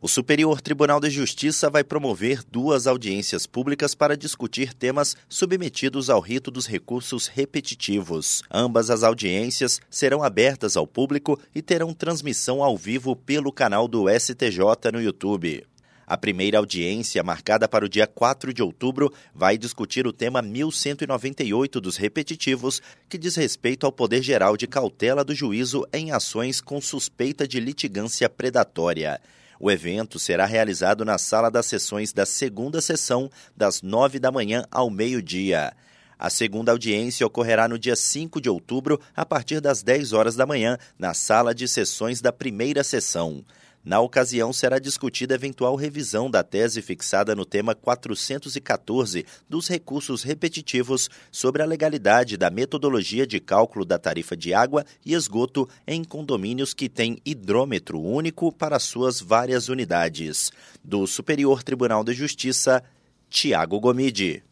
O Superior Tribunal de Justiça vai promover duas audiências públicas para discutir temas submetidos ao rito dos recursos repetitivos. Ambas as audiências serão abertas ao público e terão transmissão ao vivo pelo canal do STJ no YouTube. A primeira audiência, marcada para o dia 4 de outubro, vai discutir o tema 1198 dos repetitivos, que diz respeito ao poder geral de cautela do juízo em ações com suspeita de litigância predatória. O evento será realizado na sala das sessões da segunda sessão, das nove da manhã ao meio-dia. A segunda audiência ocorrerá no dia 5 de outubro, a partir das 10 horas da manhã, na sala de sessões da primeira sessão. Na ocasião, será discutida eventual revisão da tese fixada no tema 414 dos recursos repetitivos sobre a legalidade da metodologia de cálculo da tarifa de água e esgoto em condomínios que têm hidrômetro único para suas várias unidades. Do Superior Tribunal de Justiça, Tiago Gomide.